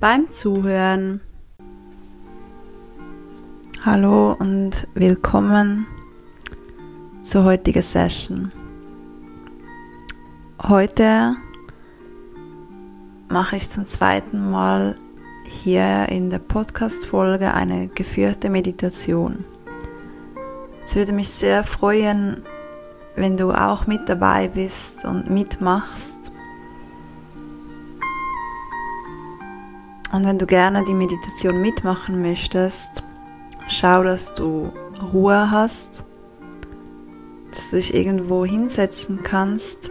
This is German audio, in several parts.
beim Zuhören. Hallo und willkommen zur heutigen Session. Heute mache ich zum zweiten Mal hier in der Podcast-Folge eine geführte Meditation. Es würde mich sehr freuen, wenn du auch mit dabei bist und mitmachst. Und wenn du gerne die Meditation mitmachen möchtest, schau, dass du Ruhe hast, dass du dich irgendwo hinsetzen kannst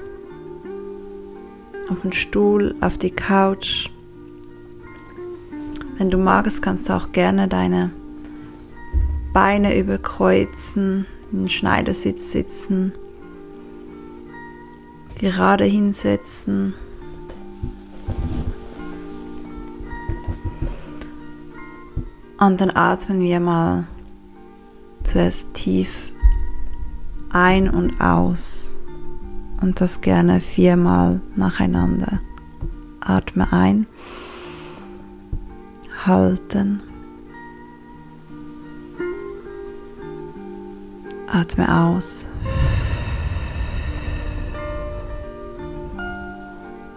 auf den Stuhl, auf die Couch. Wenn du magst, kannst du auch gerne deine Beine überkreuzen, in den Schneidersitz sitzen, gerade hinsetzen. Und dann atmen wir mal zuerst tief ein und aus und das gerne viermal nacheinander. Atme ein, halten, atme aus,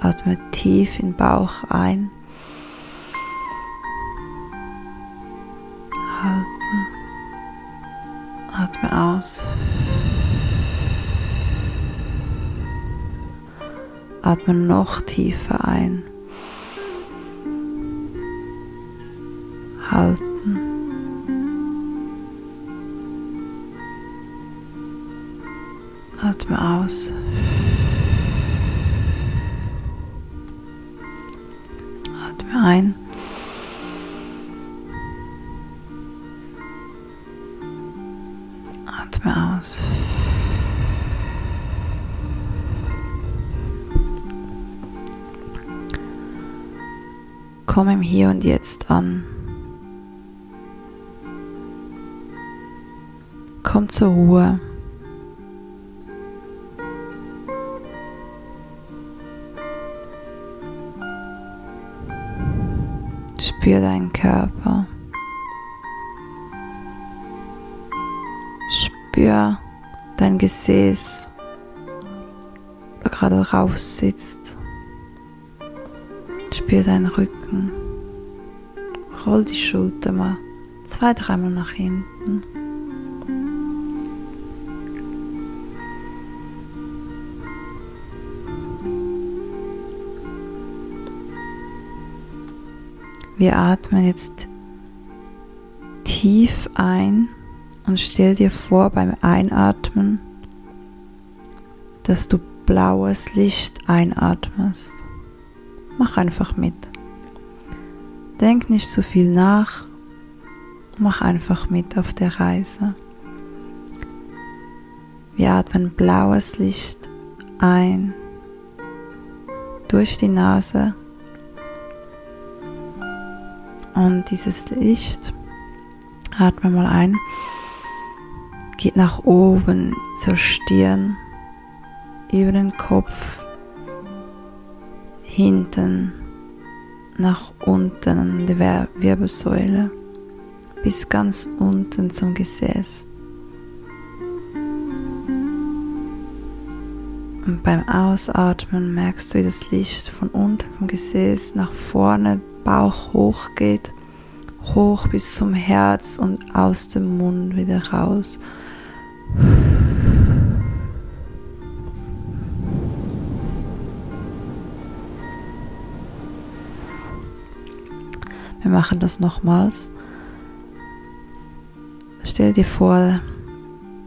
atme tief in den Bauch ein, aus. Atme noch tiefer ein. Halten. Atme aus. Atme ein. Komm im Hier und Jetzt an. Komm zur Ruhe. Spür deinen Körper. Spür dein Gesäß, da gerade rauf sitzt. Spür deinen Rücken. Roll die Schulter mal zwei, dreimal nach hinten. Wir atmen jetzt tief ein und stell dir vor beim Einatmen, dass du blaues Licht einatmest. Mach einfach mit. Denk nicht zu viel nach. Mach einfach mit auf der Reise. Wir atmen blaues Licht ein durch die Nase und dieses Licht, atme mal ein, geht nach oben zur Stirn, über den Kopf, hinten, nach unten an die Wirbelsäule, bis ganz unten zum Gesäß. Und beim Ausatmen merkst du, wie das Licht von unten vom Gesäß nach vorne Bauch hoch geht, hoch bis zum Herz und aus dem Mund wieder raus. Wir machen das nochmals. Stell dir vor,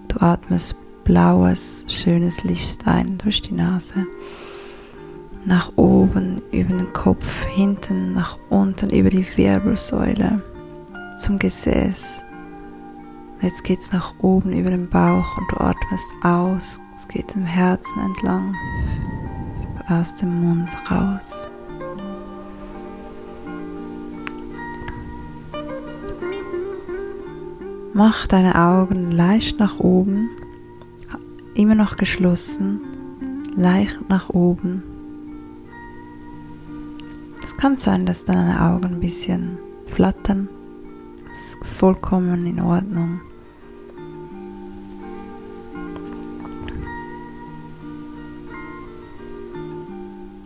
du atmest blaues, schönes Licht ein durch die Nase. nach oben über den Kopf, hinten nach unten über die Wirbelsäule zum Gesäß. Jetzt geht es nach oben über den Bauch und du atmest aus. Es geht im Herzen entlang, aus dem Mund raus. Mach deine Augen leicht nach oben, immer noch geschlossen, leicht nach oben. Es kann sein, dass deine Augen ein bisschen flattern. Das ist vollkommen in Ordnung.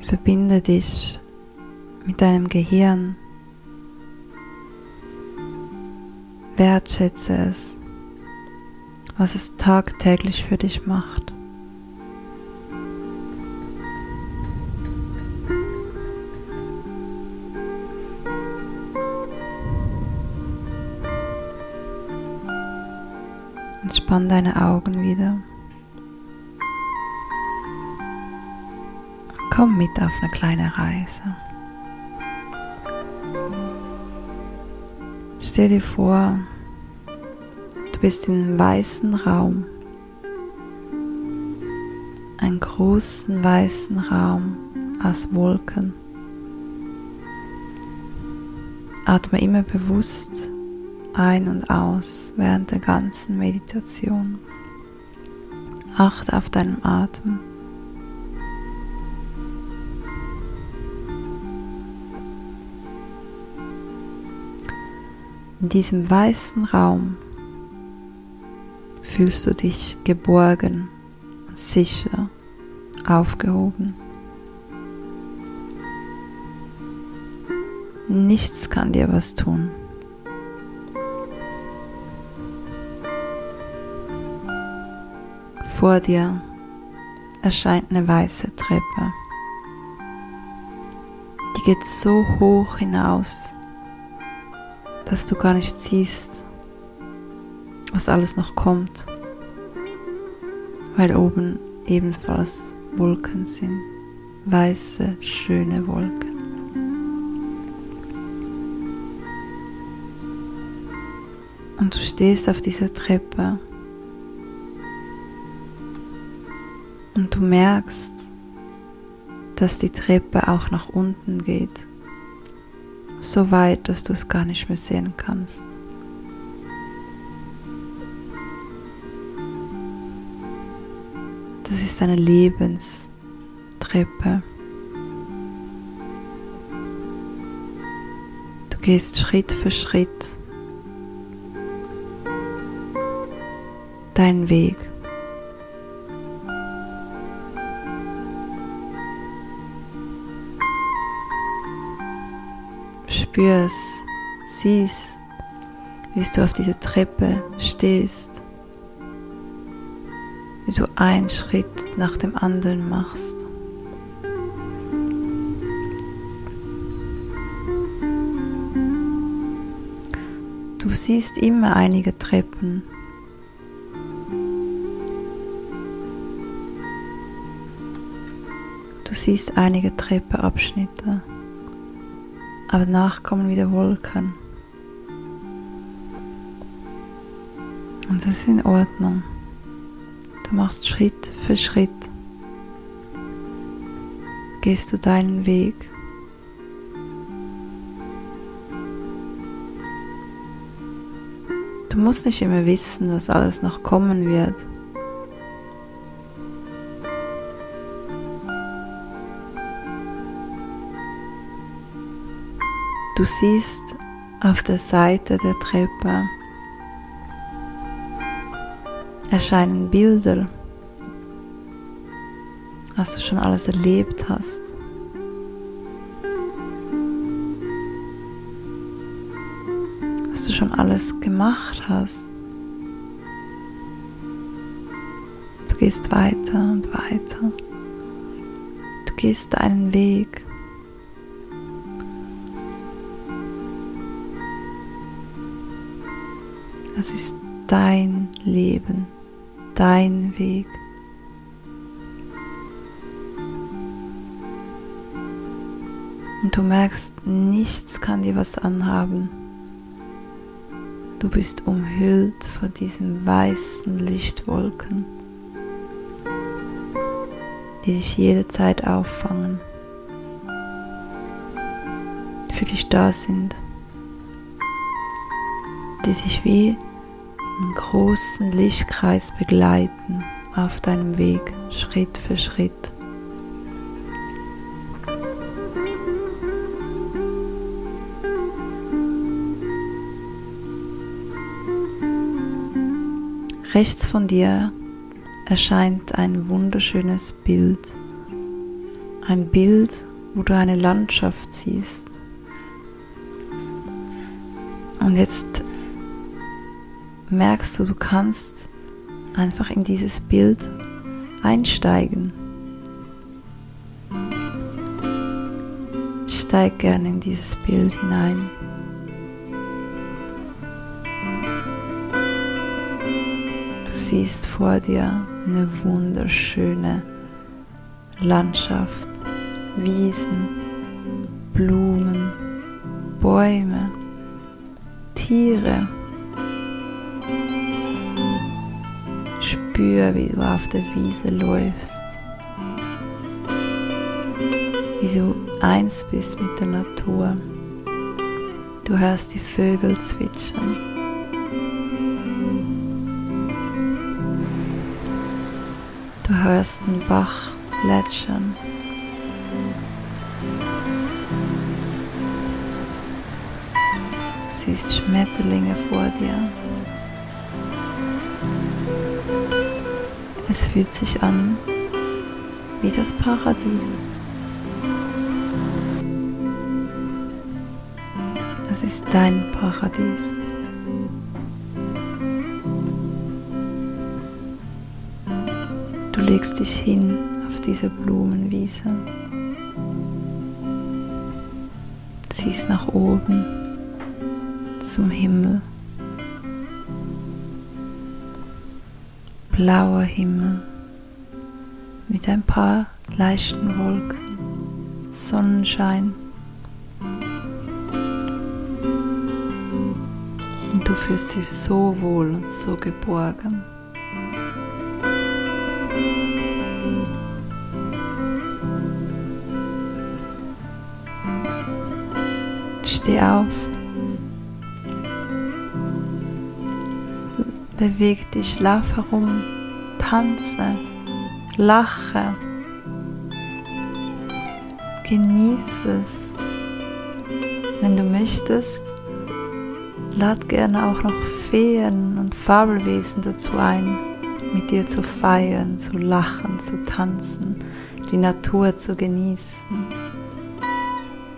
Verbinde dich mit deinem Gehirn Wertschätze es, was es tagtäglich für dich macht. Entspann deine Augen wieder. Komm mit auf eine kleine Reise. Stell dir vor, du bist in einem weißen Raum, einen großen weißen Raum aus Wolken. Atme immer bewusst ein und aus während der ganzen Meditation. Achte auf deinen Atem. In diesem weißen Raum fühlst du dich geborgen sicher aufgehoben. Nichts kann dir was tun. Vor dir erscheint eine weiße Treppe. Die geht so hoch hinaus, dass du gar nicht siehst, was alles noch kommt, weil oben ebenfalls Wolken sind, weiße, schöne Wolken. Und du stehst auf dieser Treppe und du merkst, dass die Treppe auch nach unten geht so weit, dass du es gar nicht mehr sehen kannst. Das ist eine Lebenstreppe. Du gehst Schritt für Schritt deinen Weg. Spürst, siehst, wie du auf dieser Treppe stehst, wie du einen Schritt nach dem anderen machst. Du siehst immer einige Treppen. Du siehst einige Treppeabschnitte aber danach kommen wieder Wolken. Und das ist in Ordnung. Du machst Schritt für Schritt. Gehst du deinen Weg. Du musst nicht immer wissen, was alles noch kommen wird. Du siehst auf der Seite der Treppe erscheinen Bilder, was du schon alles erlebt hast. Was du schon alles gemacht hast. Du gehst weiter und weiter. Du gehst deinen Weg. Es ist dein Leben, dein Weg. Du merkst, nichts kann dir was anhaben. Du bist umhüllt von diesen weißen Lichtwolken, die dich jederzeit auffangen, für dich da sind, die sich wie einen großen Lichtkreis begleiten auf deinem Weg, Schritt für Schritt. Rechts von dir erscheint ein wunderschönes Bild. Ein Bild, wo du eine Landschaft siehst. Und jetzt merkst du, du kannst einfach in dieses Bild einsteigen. Steig gerne in dieses Bild hinein. siehst vor dir eine wunderschöne Landschaft, Wiesen, Blumen, Bäume, Tiere. Spür, wie du auf der Wiese läufst, wie du eins bist mit der Natur. Du hörst die Vögel zwitschern. Du hörst den Bach plätschern. Du siehst Schmetterlinge vor dir. Es fühlt sich an wie das Paradies. Es ist dein Paradies. legst dich hin auf diese Blumenwiese, ziehst nach oben zum Himmel, blauer Himmel mit ein paar leichten Wolken, Sonnenschein. Und du fühlst dich so wohl und so geborgen. Steh auf. Beweg dich, lauf herum, tanze, lache. Genieße es. Wenn du möchtest, lad gerne auch noch Feen und Fabelwesen dazu ein, mit dir zu feiern, zu lachen, zu tanzen, die Natur zu genießen.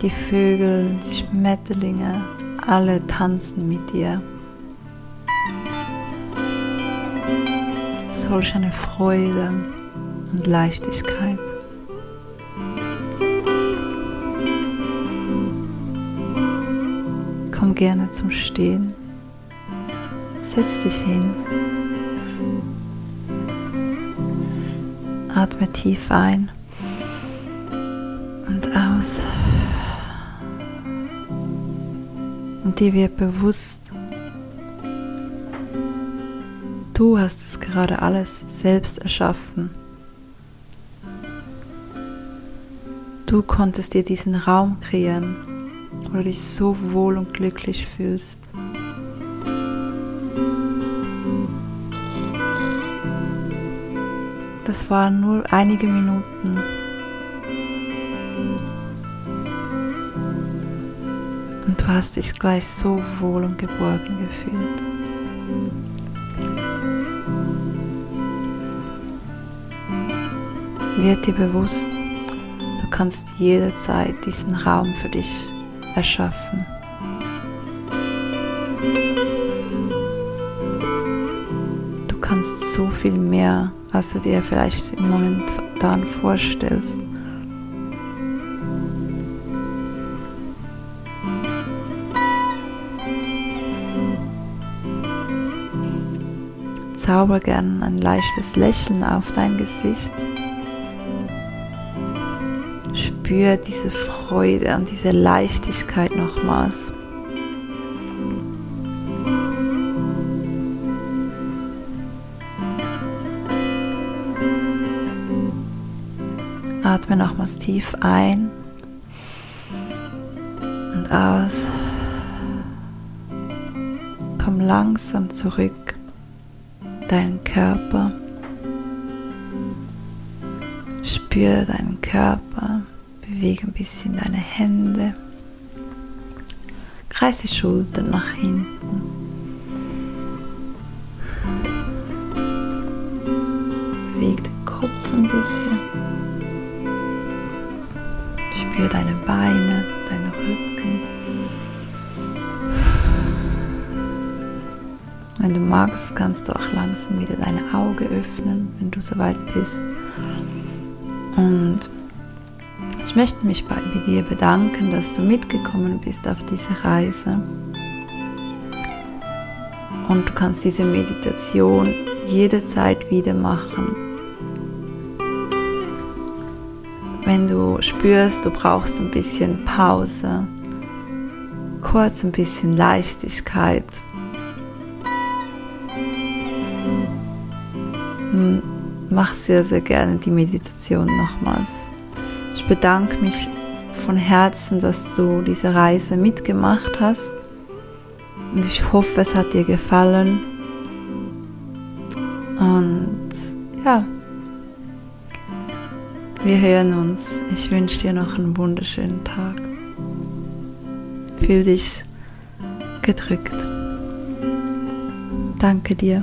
Die Vögel, die Schmetterlinge, alle tanzen mit dir. Solch eine Freude und Leichtigkeit. Komm gerne zum Stehen. Setz dich hin. Atme tief ein und aus. und dir wird bewusst, du hast es gerade alles selbst erschaffen. Du konntest dir diesen Raum kreieren, wo du dich so wohl und glücklich fühlst. Das waren nur einige Minuten. Und du hast dich gleich so wohl und geborgen gefühlt. Wird dir bewusst, du kannst jederzeit diesen Raum für dich erschaffen. Du kannst so viel mehr, als du dir vielleicht im Moment dann vorstellst. zauber gern ein leichtes Lächeln auf dein Gesicht. Spür diese Freude und diese Leichtigkeit nochmals. Atme nochmals tief ein und aus. Komm langsam zurück, deinen Körper. Spür deinen Körper, bewege ein bisschen deine Hände, kreise die Schultern nach hinten. Bewege den Kopf ein bisschen. Spür deine Beine, deinen Rücken. Wenn du magst, kannst du auch langsam wieder deine Augen öffnen, wenn du soweit bist. Und ich möchte mich bei dir bedanken, dass du mitgekommen bist auf diese Reise. Und du kannst diese Meditation jederzeit wieder machen. Wenn du spürst, du brauchst ein bisschen Pause, kurz ein bisschen Leichtigkeit, mach sehr, sehr gerne die Meditation nochmals. Ich bedanke mich von Herzen, dass du diese Reise mitgemacht hast und ich hoffe, es hat dir gefallen. Und ja, wir hören uns. Ich wünsche dir noch einen wunderschönen Tag. Fühl dich gedrückt. Danke dir.